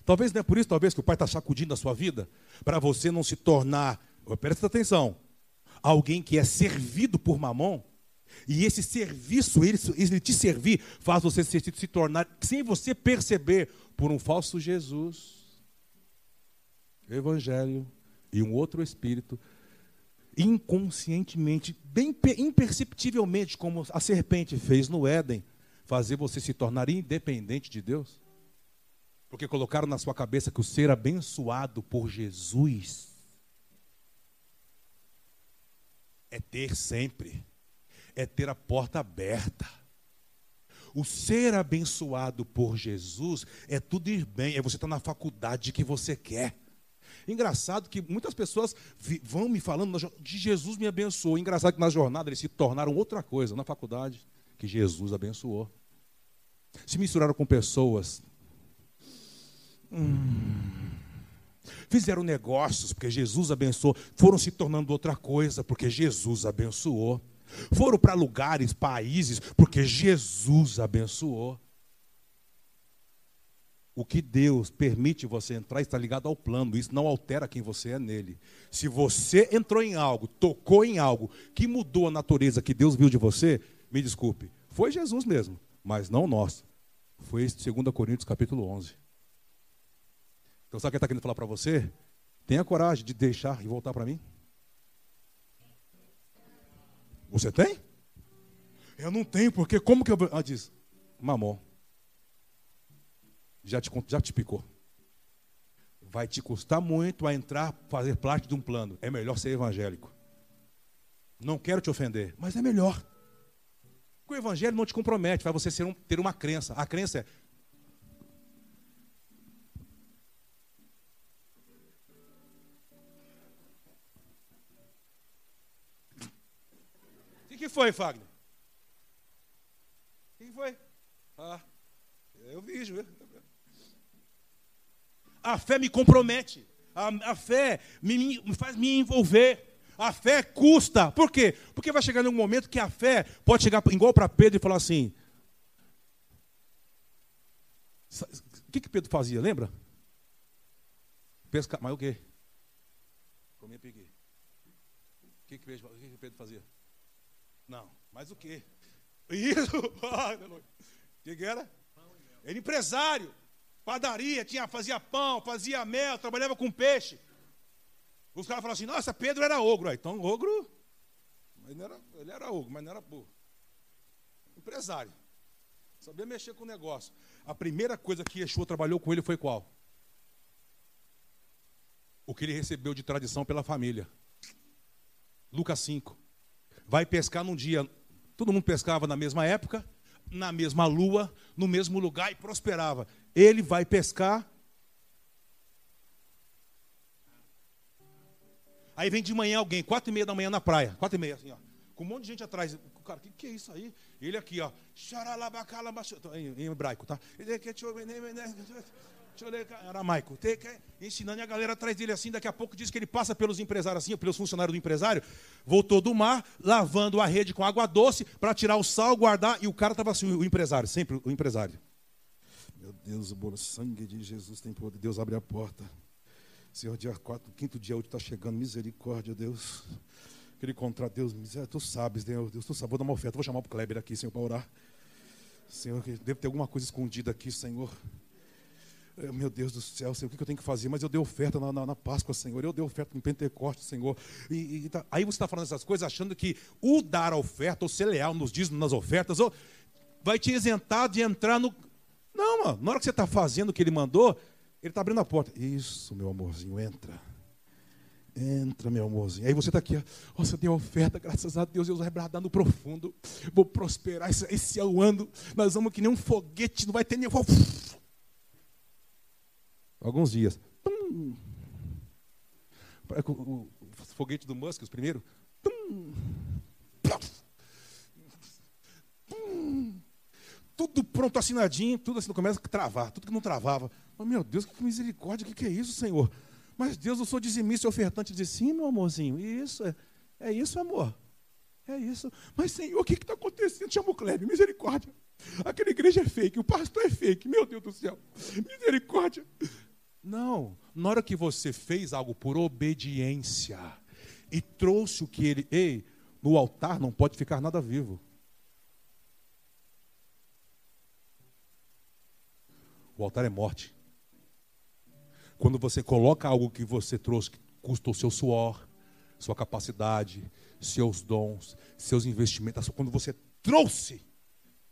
Speaker 1: Talvez não é por isso, talvez, que o Pai está sacudindo a sua vida, para você não se tornar, presta atenção, alguém que é servido por mamon, e esse serviço, ele, ele te servir, faz você se, se tornar, sem você perceber, por um falso Jesus, Evangelho e um outro Espírito, inconscientemente, bem imperceptivelmente, como a serpente fez no Éden, fazer você se tornar independente de Deus? Porque colocaram na sua cabeça que o ser abençoado por Jesus é ter sempre, é ter a porta aberta. O ser abençoado por Jesus é tudo ir bem, é você estar na faculdade que você quer. Engraçado que muitas pessoas vão me falando de Jesus me abençoou. Engraçado que na jornada eles se tornaram outra coisa na faculdade que Jesus abençoou. Se misturaram com pessoas Hum. Fizeram negócios porque Jesus abençoou. Foram se tornando outra coisa porque Jesus abençoou. Foram para lugares, países, porque Jesus abençoou. O que Deus permite você entrar está ligado ao plano, isso não altera quem você é nele. Se você entrou em algo, tocou em algo que mudou a natureza que Deus viu de você, me desculpe, foi Jesus mesmo, mas não nós. Foi 2 Coríntios capítulo 11. Então, sabe o que está querendo falar para você? Tenha coragem de deixar e voltar para mim. Você tem? Eu não tenho, porque como que eu. Ela diz, mamão. Já te, já te picou. Vai te custar muito a entrar, fazer parte de um plano. É melhor ser evangélico. Não quero te ofender, mas é melhor. Porque o evangelho não te compromete, vai você ser um, ter uma crença. A crença é que foi, Fagner? O que foi? Ah, eu vi? A fé me compromete. A, a fé me, me faz me envolver. A fé custa. Por quê? Porque vai chegar num momento que a fé pode chegar igual para Pedro e falar assim: O que, que Pedro fazia, lembra? Pescar, mas o quê? Comia piqui. O que, que, Pedro fazia? Não, mas o quê? Isso! O que, que era? Ele empresário, padaria, tinha, fazia pão, fazia mel, trabalhava com peixe. Os caras falavam assim, nossa, Pedro era ogro. Então, ogro, ele era, ele era ogro, mas não era burro. Empresário. Sabia mexer com o negócio. A primeira coisa que Yeshua trabalhou com ele foi qual? O que ele recebeu de tradição pela família. Lucas 5. Vai pescar num dia. Todo mundo pescava na mesma época, na mesma lua, no mesmo lugar e prosperava. Ele vai pescar. Aí vem de manhã alguém, quatro e meia da manhã na praia, quatro e meia, assim, ó, com um monte de gente atrás. Cara, o que, que é isso aí? Ele aqui, ó. Em, em hebraico, tá? Aramaico. Ensinando e a galera atrás dele assim. Daqui a pouco diz que ele passa pelos empresários assim, pelos funcionários do empresário. Voltou do mar, lavando a rede com água doce para tirar o sal, guardar. E o cara estava assim, o empresário, sempre o empresário. Meu Deus, o sangue de Jesus tem poder. Deus abre a porta. Senhor, dia 4, quinto dia útil está chegando. Misericórdia, Deus. Queria encontrar Deus, tu sabes, Deus, Deus, tu sabes. Vou dar uma oferta, vou chamar o Kleber aqui, Senhor, para orar. Senhor, deve ter alguma coisa escondida aqui, Senhor. Meu Deus do céu, Senhor, o que eu tenho que fazer? Mas eu dei oferta na, na, na Páscoa, Senhor. Eu dei oferta no Pentecostes, Senhor. E, e tá, aí você está falando essas coisas achando que o dar a oferta, ou ser leal nos dízimos, nas ofertas, ou, vai te isentar de entrar no. Não, mano. Na hora que você está fazendo o que ele mandou, ele está abrindo a porta. Isso, meu amorzinho, entra. Entra, meu amorzinho. Aí você está aqui, ó. Nossa, deu oferta, graças a Deus, Deus vai bradar no profundo. Vou prosperar esse, esse ano. Nós vamos que nem um foguete, não vai ter nem. Alguns dias. Tum. O, foguete do Musk, os primeiros. Tum. Tudo pronto, assinadinho, tudo assim, começa a travar, tudo que não travava. Oh, meu Deus, que misericórdia, o que, que é isso, Senhor? Mas Deus, eu sou dizimista e ofertante. Ele disse, sim, meu amorzinho, isso, é, é isso, amor. É isso. Mas, Senhor, o que está acontecendo? Chama o Kleber, misericórdia. Aquela igreja é fake, o pastor é fake, meu Deus do céu. Misericórdia. Não, na hora que você fez algo por obediência e trouxe o que ele. Ei, no altar não pode ficar nada vivo. O altar é morte. Quando você coloca algo que você trouxe, que custa o seu suor, sua capacidade, seus dons, seus investimentos, quando você trouxe,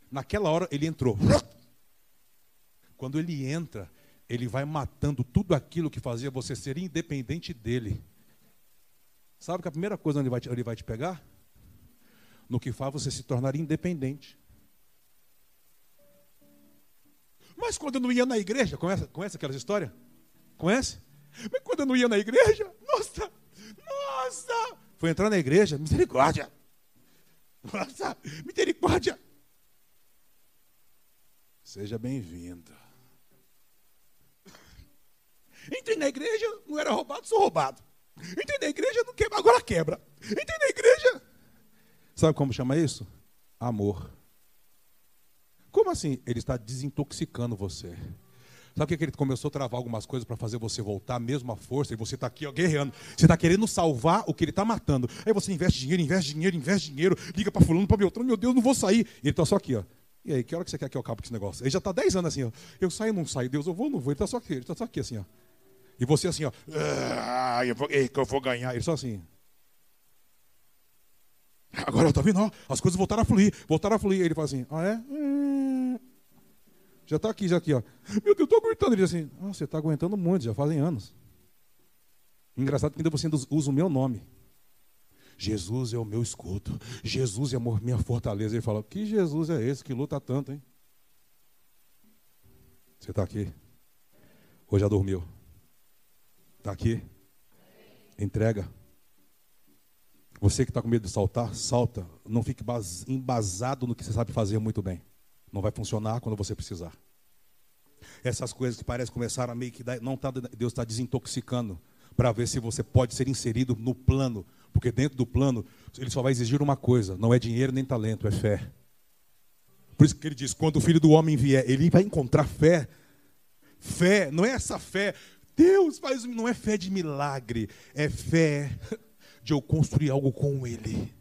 Speaker 1: naquela hora ele entrou. Quando ele entra, ele vai matando tudo aquilo que fazia você ser independente dele. Sabe que a primeira coisa onde ele vai te, ele vai te pegar? No que faz você se tornar independente. Mas quando eu não ia na igreja, conhece, conhece aquelas histórias? Conhece? Mas quando eu não ia na igreja, nossa, nossa, foi entrar na igreja, misericórdia. Nossa, misericórdia. Seja bem-vindo. Entrei na igreja, não era roubado, sou roubado. Entrei na igreja, não quebra, agora quebra. Entrei na igreja. Sabe como chama isso? Amor. Como assim? Ele está desintoxicando você. Sabe o que ele começou a travar algumas coisas para fazer você voltar, mesmo a força, e você está aqui ó, guerreando. Você está querendo salvar o que ele está matando. Aí você investe dinheiro, investe dinheiro, investe dinheiro, liga para fulano, para Beltrano, meu Deus, não vou sair. E ele está só aqui, ó. E aí, que hora que você quer que eu acabe com esse negócio? Ele já está 10 anos assim, ó. Eu saio, não saio, Deus, eu vou, não vou. Ele está só aqui, ele está só aqui assim, ó. E você assim, ó. Ah, eu vou, eu vou ganhar. Ele só assim. Agora, tá vendo? Ó, as coisas voltaram a fluir, voltaram a fluir. Ele fala assim, ah, é? Hum. Já está aqui, já aqui, ó. Meu Deus, eu estou aguentando. Ele diz assim, ah, você está aguentando muito, já fazem anos. Engraçado que ainda você usa o meu nome. Jesus é o meu escudo. Jesus é a minha fortaleza. Ele fala, que Jesus é esse que luta tanto, hein? Você está aqui? Ou já dormiu? Está aqui? Entrega. Você que está com medo de saltar, salta. Não fique embasado no que você sabe fazer muito bem. Não vai funcionar quando você precisar. essas coisas que parecem começar a meio que não tá, Deus está desintoxicando para ver se você pode ser inserido no plano, porque dentro do plano ele só vai exigir uma coisa, não é dinheiro nem talento, é fé. Por isso que ele diz: quando o filho do homem vier, ele vai encontrar fé. Fé, não é essa fé, Deus faz, não é fé de milagre, é fé de eu construir algo com Ele.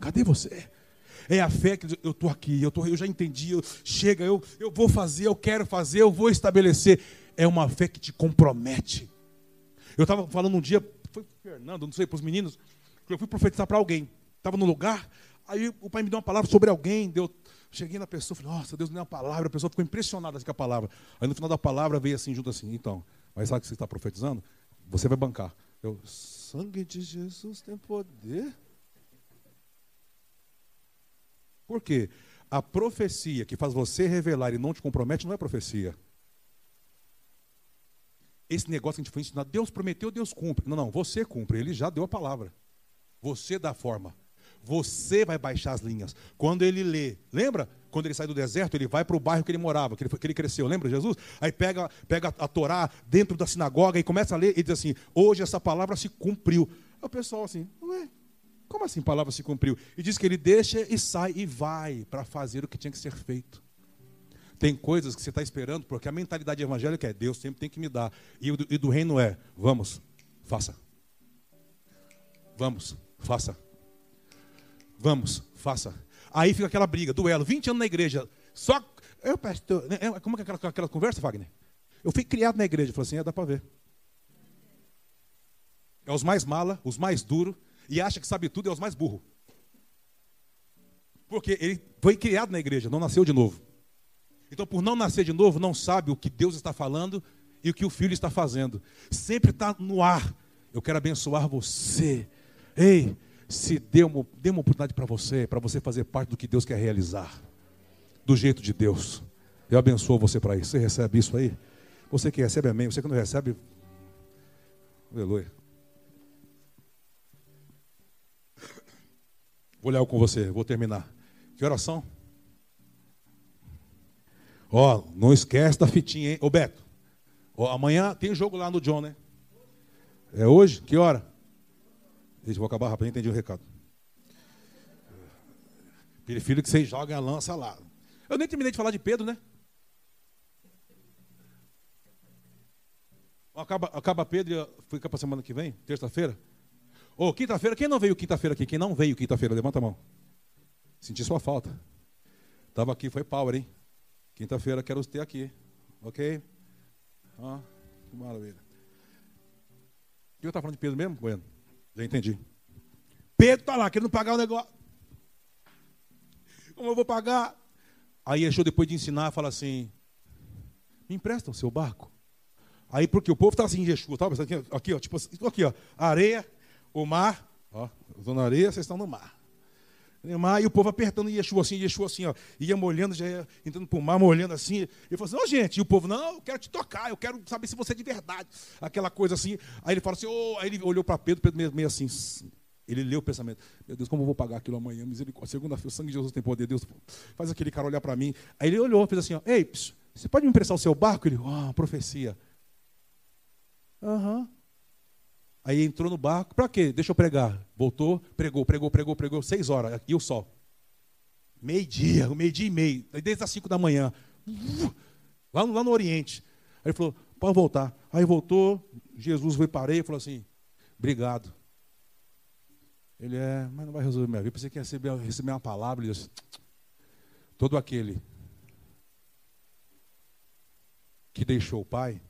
Speaker 1: Cadê você? É a fé que eu estou aqui, eu, tô, eu já entendi, eu, chega, eu, eu vou fazer, eu quero fazer, eu vou estabelecer. É uma fé que te compromete. Eu estava falando um dia, foi Fernando, não sei, para os meninos, que eu fui profetizar para alguém. Estava no lugar, aí o pai me deu uma palavra sobre alguém, deu, cheguei na pessoa, falei, nossa, Deus me deu uma palavra, a pessoa ficou impressionada com a palavra. Aí no final da palavra veio assim, junto assim, então, mas sabe o que você está profetizando? Você vai bancar. Eu, sangue de Jesus tem poder. Por quê? A profecia que faz você revelar e não te compromete não é profecia. Esse negócio que a gente foi ensinar, Deus prometeu, Deus cumpre. Não, não, você cumpre, ele já deu a palavra. Você dá a forma. Você vai baixar as linhas. Quando ele lê, lembra? Quando ele sai do deserto, ele vai para o bairro que ele morava, que ele, que ele cresceu. Lembra Jesus? Aí pega, pega a Torá dentro da sinagoga e começa a ler e diz assim: Hoje essa palavra se cumpriu. O pessoal assim, ué, como assim palavra se cumpriu? E diz que ele deixa e sai e vai para fazer o que tinha que ser feito. Tem coisas que você está esperando, porque a mentalidade evangélica é Deus sempre tem que me dar. E, e do reino é, vamos, faça. Vamos, faça. Vamos, faça. Aí fica aquela briga, duelo, 20 anos na igreja. Só. Eu, pastor, né, é, como é aquela, aquela conversa, Wagner? Eu fui criado na igreja. Falei assim, é, dá para ver. É os mais mala, os mais duros, e acha que sabe tudo, é os mais burro. Porque ele foi criado na igreja, não nasceu de novo. Então, por não nascer de novo, não sabe o que Deus está falando e o que o filho está fazendo. Sempre está no ar. Eu quero abençoar você. Ei, se dê uma, dê uma oportunidade para você, para você fazer parte do que Deus quer realizar, do jeito de Deus. Eu abençoo você para isso. Você recebe isso aí? Você que recebe, amém. Você que não recebe, aleluia. Vou olhar com você, vou terminar. Que oração? Ó, oh, não esquece da fitinha, hein? Ô Beto, oh, amanhã tem jogo lá no John, né? É hoje? Que hora? Deixa, vou acabar rápido, entendi o recado. Prefiro que vocês joguem a lança lá. Eu nem terminei de falar de Pedro, né? Acaba, acaba Pedro e fica para semana que vem, terça-feira. Ou oh, quinta-feira, quem não veio quinta-feira aqui? Quem não veio quinta-feira, levanta a mão. Senti sua falta. Estava aqui, foi power, hein? Quinta-feira quero ter aqui. Ok? Ah, que maravilha. Que eu estava falando de Pedro mesmo, Bueno? Já entendi. Pedro está lá querendo pagar o negócio. Como eu vou pagar? Aí Yeshua, depois de ensinar, fala assim: Me empresta o seu barco. Aí, porque o povo está assim, Yeshua, tá? Aqui, ó, tipo aqui, ó, areia, o mar, ó, estou na areia, vocês estão no mar. Mar, e o povo apertando Yeshua assim, Yeshua assim, ó, ia molhando, já ia entrando para o mar, molhando assim. Ele falou assim: oh, gente, e o povo, não, eu quero te tocar, eu quero saber se você é de verdade. Aquela coisa assim. Aí ele fala assim: oh, aí ele olhou para Pedro, Pedro meio, meio assim. Ele leu o pensamento: Meu Deus, como eu vou pagar aquilo amanhã? Misericórdia. Segunda-feira, o sangue de Jesus tem poder. Deus faz aquele cara olhar para mim. Aí ele olhou, fez assim: ó, Ei, você pode me emprestar o seu barco? Ele, ó, oh, profecia. Aham. Aí entrou no barco, para quê? Deixa eu pregar. Voltou, pregou, pregou, pregou, pregou, seis horas, e o sol. Meio-dia, meio-dia e meio, desde as cinco da manhã, lá no, lá no Oriente. Aí ele falou, pode voltar. Aí voltou, Jesus foi para ele e falou assim, obrigado. Ele é, mas não vai resolver minha vida. Pensei que ia receber, receber uma palavra. Ele disse, todo aquele que deixou o pai,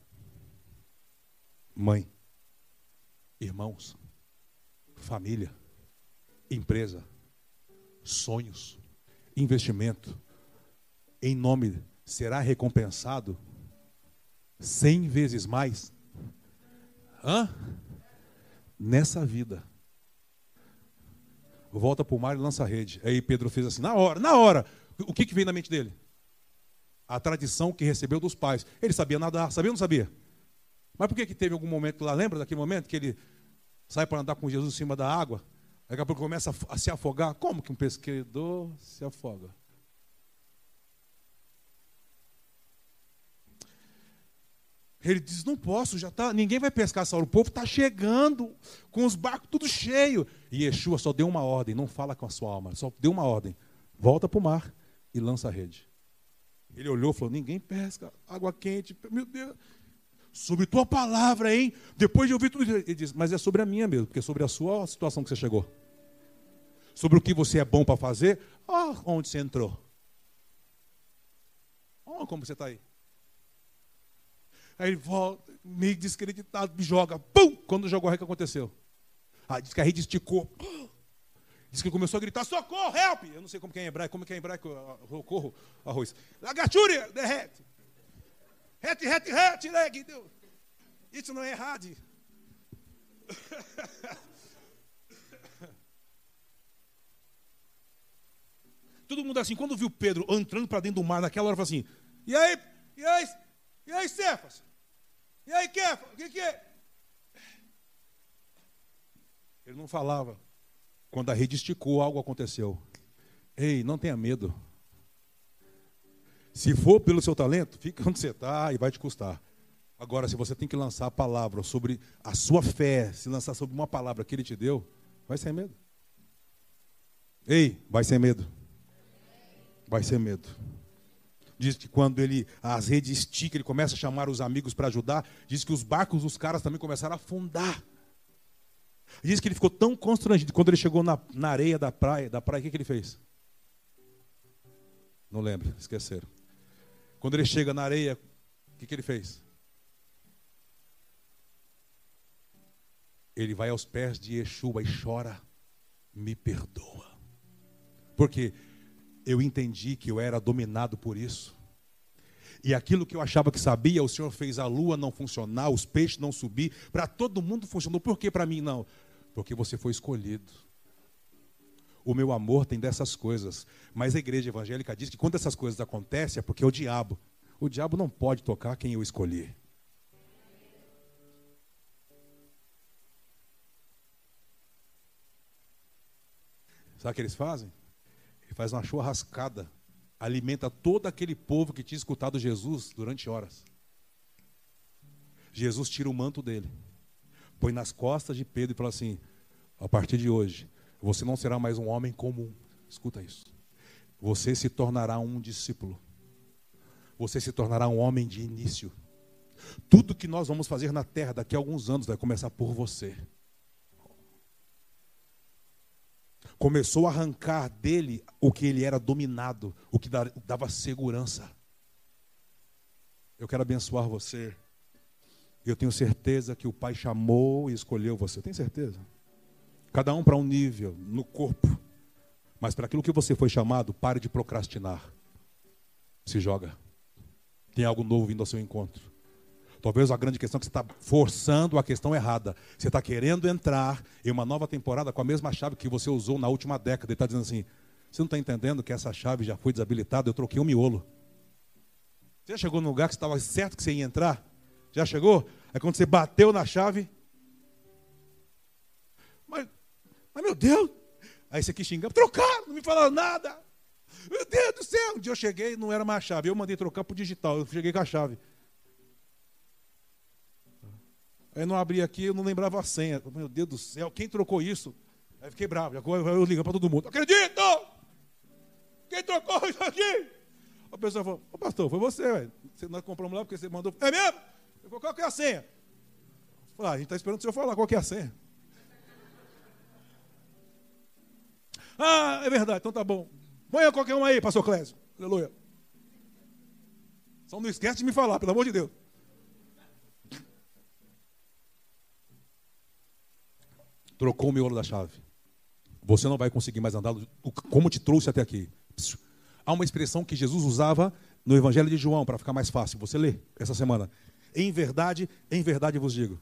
Speaker 1: mãe, irmãos, família, empresa, sonhos, investimento, em nome será recompensado cem vezes mais. Hã? Nessa vida. Volta para o mar e lança a rede. Aí Pedro fez assim, na hora, na hora. O que, que veio na mente dele? A tradição que recebeu dos pais. Ele sabia nadar, sabia ou não sabia? Mas por que, que teve algum momento lá? Lembra daquele momento que ele sai para andar com Jesus em cima da água, daqui a pouco começa a, se afogar. Como que um pescador se afoga? Ele diz: Não posso, já tá, ninguém vai pescar hora. O povo está chegando, com os barcos tudo cheio. E Yeshua só deu uma ordem: não fala com a sua alma, só deu uma ordem: volta para o mar e lança a rede. Ele olhou e falou: Ninguém pesca, água quente, meu Deus. Sobre tua palavra, hein? Depois de ouvir tudo isso, ele diz: Mas é sobre a minha mesmo, porque é sobre a sua situação que você chegou. Sobre o que você é bom para fazer, oh, onde você entrou. Oh, como você está aí. Aí ele volta, meio descreditado, me joga. Pum! Quando jogou, o que aconteceu? Ah, diz que a rede esticou. Diz que começou a gritar, socorro, help! Eu não sei como que é em hebraico, como que é em hebraico, socorro, arroz. Lagachúria, derrete. Rete, rete, rete, leg. Isso não é errado. Todo mundo assim, quando viu Pedro entrando para dentro do mar naquela hora, falou assim: E aí, e aí, e aí, Cefas? E aí, Kefa? O que, que é? Ele não falava. Quando a rede esticou, algo aconteceu. Ei, não tenha medo. Se for pelo seu talento, fica onde você está e vai te custar. Agora, se você tem que lançar a palavra sobre a sua fé, se lançar sobre uma palavra que ele te deu, vai sem medo. Ei, vai sem medo. Vai sem medo. Diz que quando ele as redes esticam, ele começa a chamar os amigos para ajudar. Diz que os barcos dos caras também começaram a afundar. Diz que ele ficou tão constrangido quando ele chegou na, na areia da praia. Da praia, o que, que ele fez? Não lembro, esqueceram. Quando ele chega na areia, o que, que ele fez? Ele vai aos pés de Yeshua e chora, me perdoa. Porque eu entendi que eu era dominado por isso. E aquilo que eu achava que sabia, o Senhor fez a lua não funcionar, os peixes não subir, para todo mundo funcionou. Por que para mim não? Porque você foi escolhido. O meu amor tem dessas coisas. Mas a igreja evangélica diz que quando essas coisas acontecem é porque é o diabo. O diabo não pode tocar quem eu escolhi. Sabe o que eles fazem? Ele faz uma churrascada, alimenta todo aquele povo que tinha escutado Jesus durante horas. Jesus tira o manto dele, põe nas costas de Pedro e fala assim: a partir de hoje, você não será mais um homem comum. Escuta isso. Você se tornará um discípulo. Você se tornará um homem de início. Tudo que nós vamos fazer na terra daqui a alguns anos vai começar por você. começou a arrancar dele o que ele era dominado, o que dava segurança. Eu quero abençoar você. Eu tenho certeza que o Pai chamou e escolheu você. Tem certeza? Cada um para um nível, no corpo. Mas para aquilo que você foi chamado, pare de procrastinar. Se joga. Tem algo novo vindo ao seu encontro. Talvez a grande questão é que você está forçando a questão errada. Você está querendo entrar em uma nova temporada com a mesma chave que você usou na última década. E está dizendo assim: você não está entendendo que essa chave já foi desabilitada? Eu troquei o um miolo. Você já chegou no lugar que estava certo que você ia entrar? Já chegou? Aí quando você bateu na chave. Mas meu Deus! Aí você quis xingar. Trocaram, não me falaram nada. Meu Deus do céu! Um dia eu cheguei não era mais a chave. Eu mandei trocar para o digital. Eu cheguei com a chave. Aí não abri aqui, eu não lembrava a senha. Meu Deus do céu, quem trocou isso? Aí fiquei bravo. Agora eu ligo para todo mundo. Acredito! Quem trocou isso aqui? A pessoa falou, ô pastor, foi você, velho. Nós compramos lá porque você mandou. É mesmo? Eu falei, qual que é a senha? Eu falei, ah, a gente está esperando o senhor falar qual que é a senha. Ah, é verdade, então tá bom. Põe qualquer um aí, pastor Clésio. Aleluia. Só não esquece de me falar, pelo amor de Deus. trocou o miolo da chave. Você não vai conseguir mais andar como te trouxe até aqui. Há uma expressão que Jesus usava no Evangelho de João para ficar mais fácil. Você lê essa semana. Em verdade, em verdade vos digo.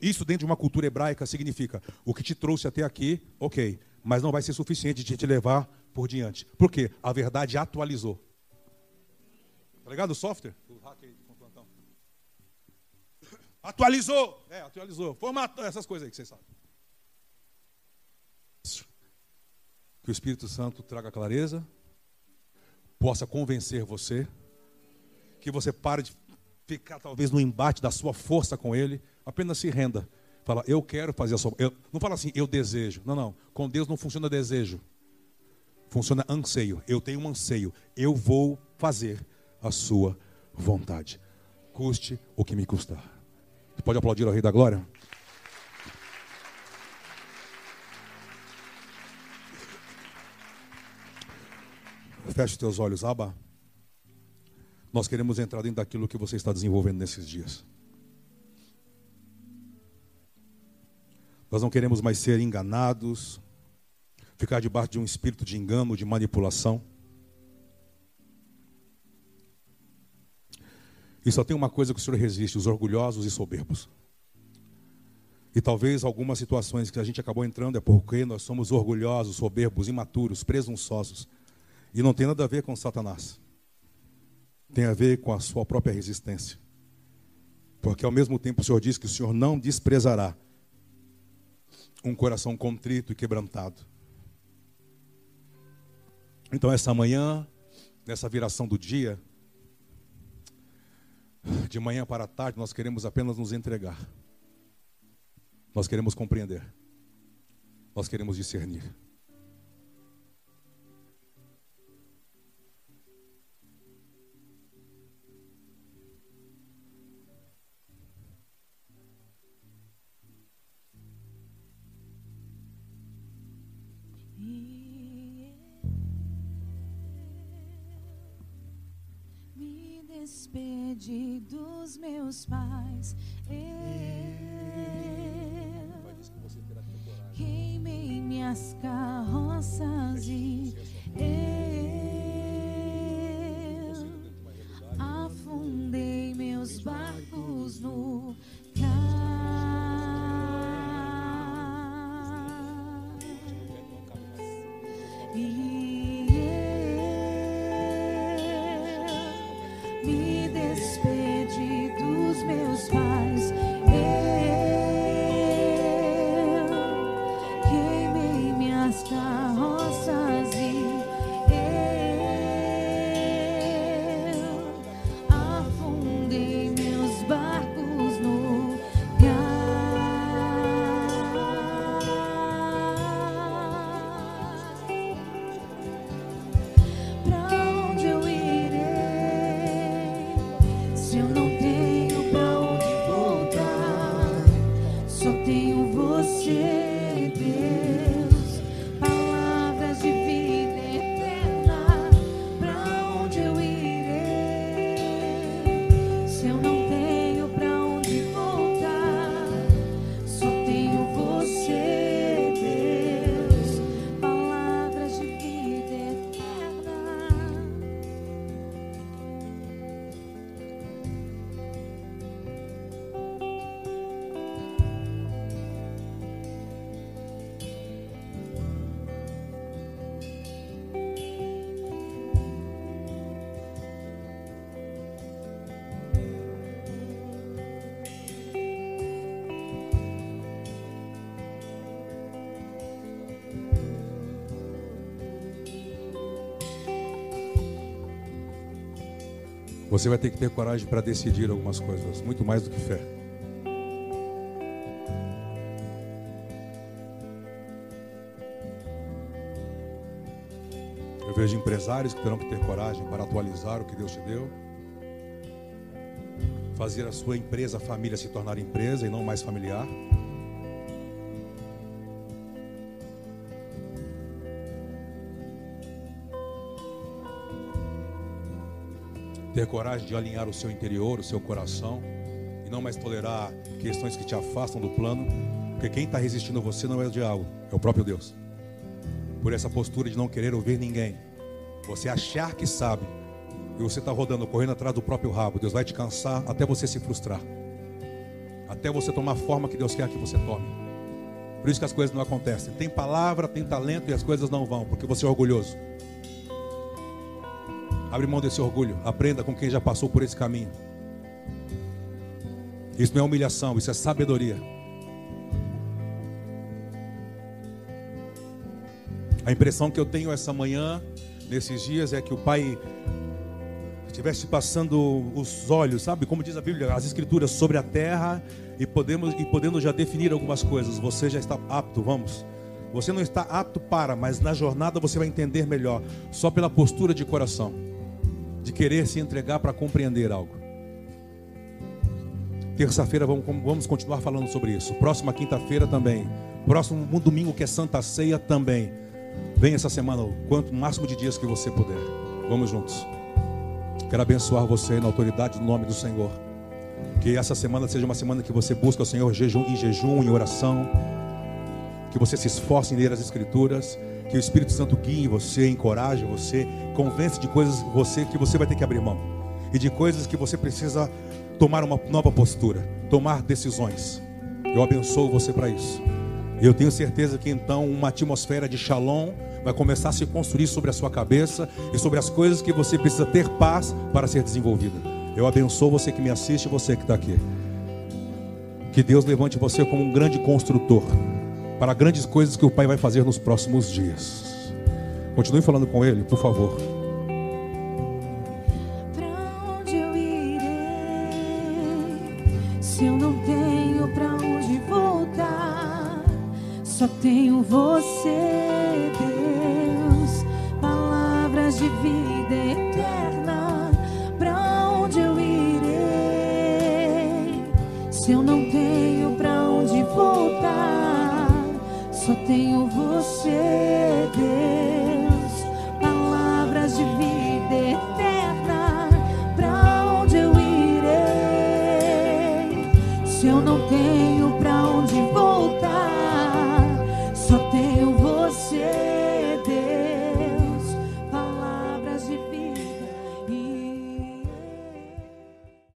Speaker 1: Isso dentro de uma cultura hebraica significa o que te trouxe até aqui, ok, mas não vai ser suficiente de te levar por diante. Por quê? A verdade atualizou. Tá ligado o software? Atualizou. É, atualizou. Formatou essas coisas aí que vocês sabem. Que o Espírito Santo traga clareza, possa convencer você, que você pare de ficar talvez no embate da sua força com Ele, apenas se renda. Fala, eu quero fazer a sua. Eu, não fala assim, eu desejo. Não, não. Com Deus não funciona desejo. Funciona anseio. Eu tenho um anseio. Eu vou fazer a sua vontade. Custe o que me custar. Você pode aplaudir ao Rei da Glória? Feche os teus olhos, Aba. Nós queremos entrar dentro daquilo que você está desenvolvendo nesses dias. Nós não queremos mais ser enganados, ficar debaixo de um espírito de engano, de manipulação. E só tem uma coisa que o Senhor resiste: os orgulhosos e soberbos. E talvez algumas situações que a gente acabou entrando é porque nós somos orgulhosos, soberbos, imaturos, presunçosos. E não tem nada a ver com Satanás. Tem a ver com a sua própria resistência. Porque ao mesmo tempo o Senhor diz que o Senhor não desprezará um coração contrito e quebrantado. Então, essa manhã, nessa viração do dia, de manhã para tarde, nós queremos apenas nos entregar. Nós queremos compreender. Nós queremos discernir.
Speaker 2: Despedi dos meus pais. Eu queimei minhas carroças e eu Você
Speaker 1: vai ter que ter coragem para decidir algumas coisas, muito mais do que fé. Eu vejo empresários que terão que ter coragem para atualizar o que Deus te deu, fazer a sua empresa, família se tornar empresa e não mais familiar. Ter coragem de alinhar o seu interior, o seu coração, e não mais tolerar questões que te afastam do plano, porque quem está resistindo a você não é o diabo, é o próprio Deus. Por essa postura de não querer ouvir ninguém, você achar que sabe, e você está rodando, correndo atrás do próprio rabo, Deus vai te cansar até você se frustrar, até você tomar a forma que Deus quer que você tome. Por isso que as coisas não acontecem. Tem palavra, tem talento e as coisas não vão, porque você é orgulhoso. Abre mão desse orgulho. Aprenda com quem já passou por esse caminho. Isso não é humilhação, isso é sabedoria. A impressão que eu tenho essa manhã, nesses dias, é que o Pai estivesse passando os olhos, sabe? Como diz a Bíblia, as Escrituras sobre a terra e podemos e podendo já definir algumas coisas. Você já está apto, vamos. Você não está apto para, mas na jornada você vai entender melhor, só pela postura de coração, de querer se entregar para compreender algo. Terça-feira vamos, vamos continuar falando sobre isso. Próxima quinta-feira também. Próximo domingo que é Santa Ceia também. Vem essa semana, o quanto máximo de dias que você puder. Vamos juntos. Quero abençoar você na autoridade do nome do Senhor. Que essa semana seja uma semana que você busca o Senhor em jejum, em oração. Que você se esforce em ler as Escrituras. Que o Espírito Santo guie você, encoraje você, convence de coisas você que você vai ter que abrir mão. E de coisas que você precisa tomar uma nova postura, tomar decisões. Eu abençoo você para isso. Eu tenho certeza que então uma atmosfera de shalom vai começar a se construir sobre a sua cabeça e sobre as coisas que você precisa ter paz para ser desenvolvida. Eu abençoo você que me assiste você que está aqui. Que Deus levante você como um grande construtor para grandes coisas que o Pai vai fazer nos próximos dias. Continue falando com Ele, por favor.